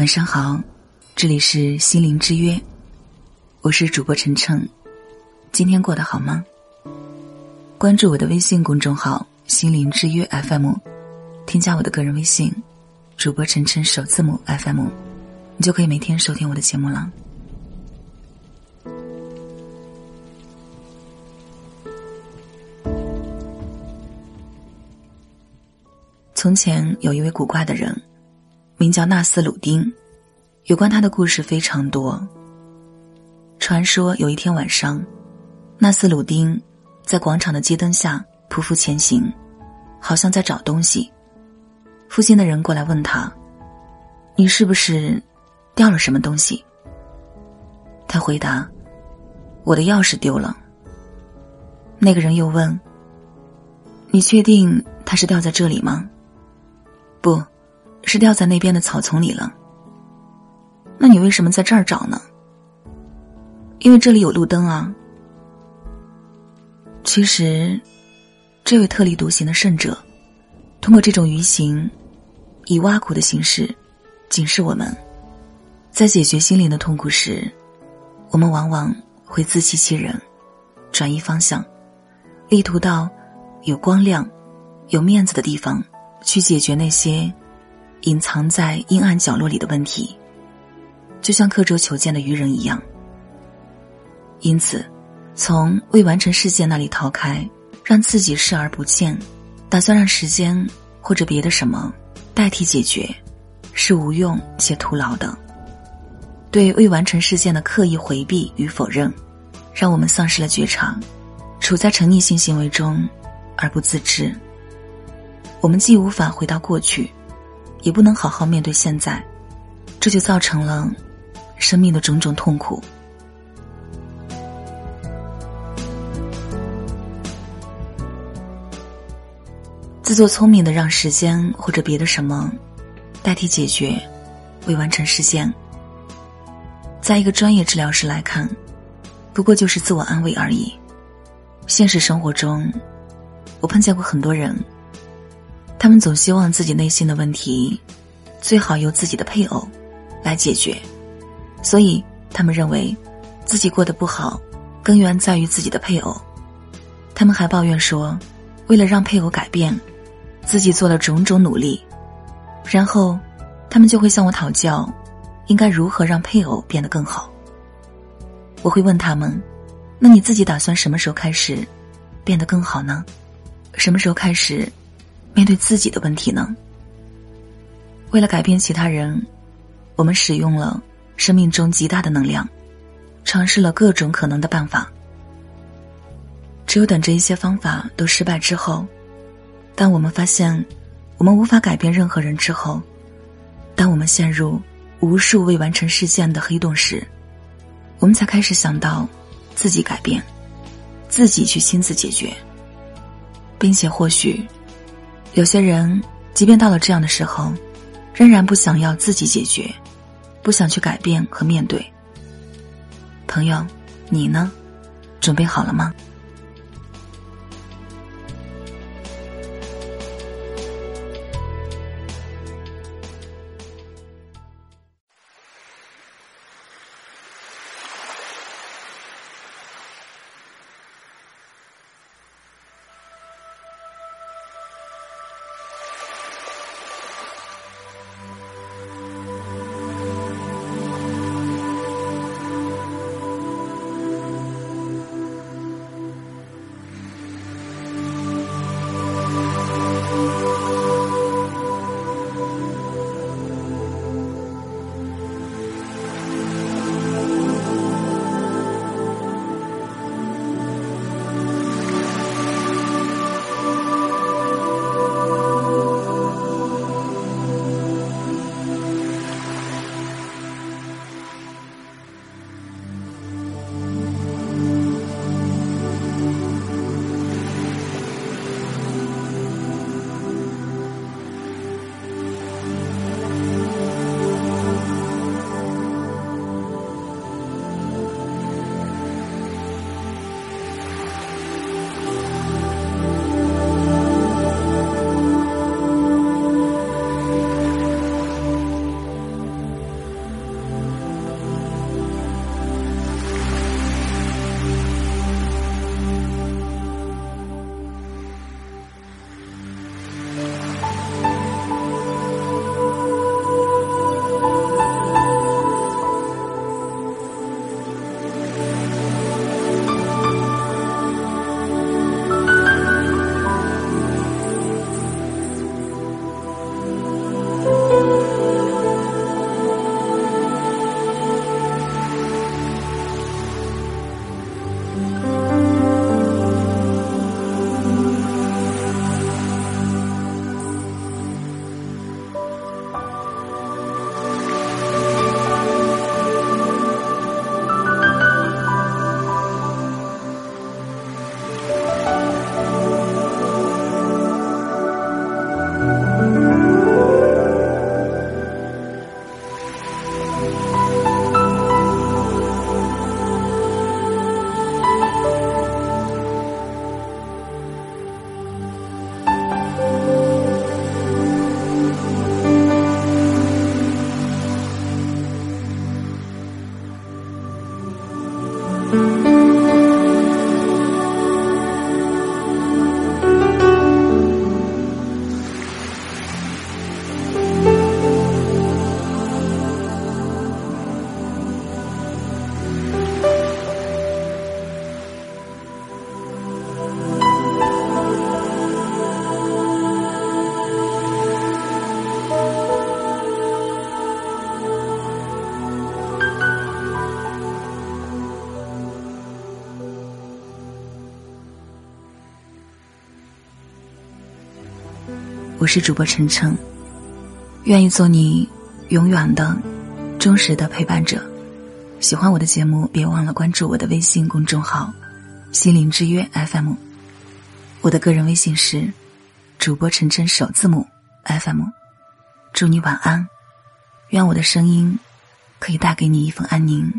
晚上好，这里是心灵之约，我是主播晨晨，今天过得好吗？关注我的微信公众号“心灵之约 FM”，添加我的个人微信“主播晨晨首字母 FM”，你就可以每天收听我的节目了。从前有一位古怪的人。名叫纳斯鲁丁，有关他的故事非常多。传说有一天晚上，纳斯鲁丁在广场的街灯下匍匐前行，好像在找东西。附近的人过来问他：“你是不是掉了什么东西？”他回答：“我的钥匙丢了。”那个人又问：“你确定它是掉在这里吗？”“不。”是掉在那边的草丛里了。那你为什么在这儿找呢？因为这里有路灯啊。其实，这位特立独行的圣者，通过这种愚行，以挖苦的形式，警示我们，在解决心灵的痛苦时，我们往往会自欺欺人，转移方向，力图到有光亮、有面子的地方去解决那些。隐藏在阴暗角落里的问题，就像刻舟求剑的渔人一样。因此，从未完成事件那里逃开，让自己视而不见，打算让时间或者别的什么代替解决，是无用且徒劳的。对未完成事件的刻意回避与否认，让我们丧失了觉察，处在沉溺性行为中而不自知。我们既无法回到过去。也不能好好面对现在，这就造成了生命的种种痛苦。自作聪明的让时间或者别的什么代替解决未完成事件，在一个专业治疗师来看，不过就是自我安慰而已。现实生活中，我碰见过很多人。他们总希望自己内心的问题，最好由自己的配偶来解决，所以他们认为自己过得不好，根源在于自己的配偶。他们还抱怨说，为了让配偶改变，自己做了种种努力，然后他们就会向我讨教，应该如何让配偶变得更好。我会问他们：“那你自己打算什么时候开始变得更好呢？什么时候开始？”面对自己的问题呢？为了改变其他人，我们使用了生命中极大的能量，尝试了各种可能的办法。只有等这一些方法都失败之后，当我们发现我们无法改变任何人之后，当我们陷入无数未完成事件的黑洞时，我们才开始想到自己改变，自己去亲自解决，并且或许。有些人，即便到了这样的时候，仍然不想要自己解决，不想去改变和面对。朋友，你呢？准备好了吗？是主播晨晨，愿意做你永远的、忠实的陪伴者。喜欢我的节目，别忘了关注我的微信公众号“心灵之约 FM”。我的个人微信是主播晨晨首字母 FM。祝你晚安，愿我的声音可以带给你一份安宁。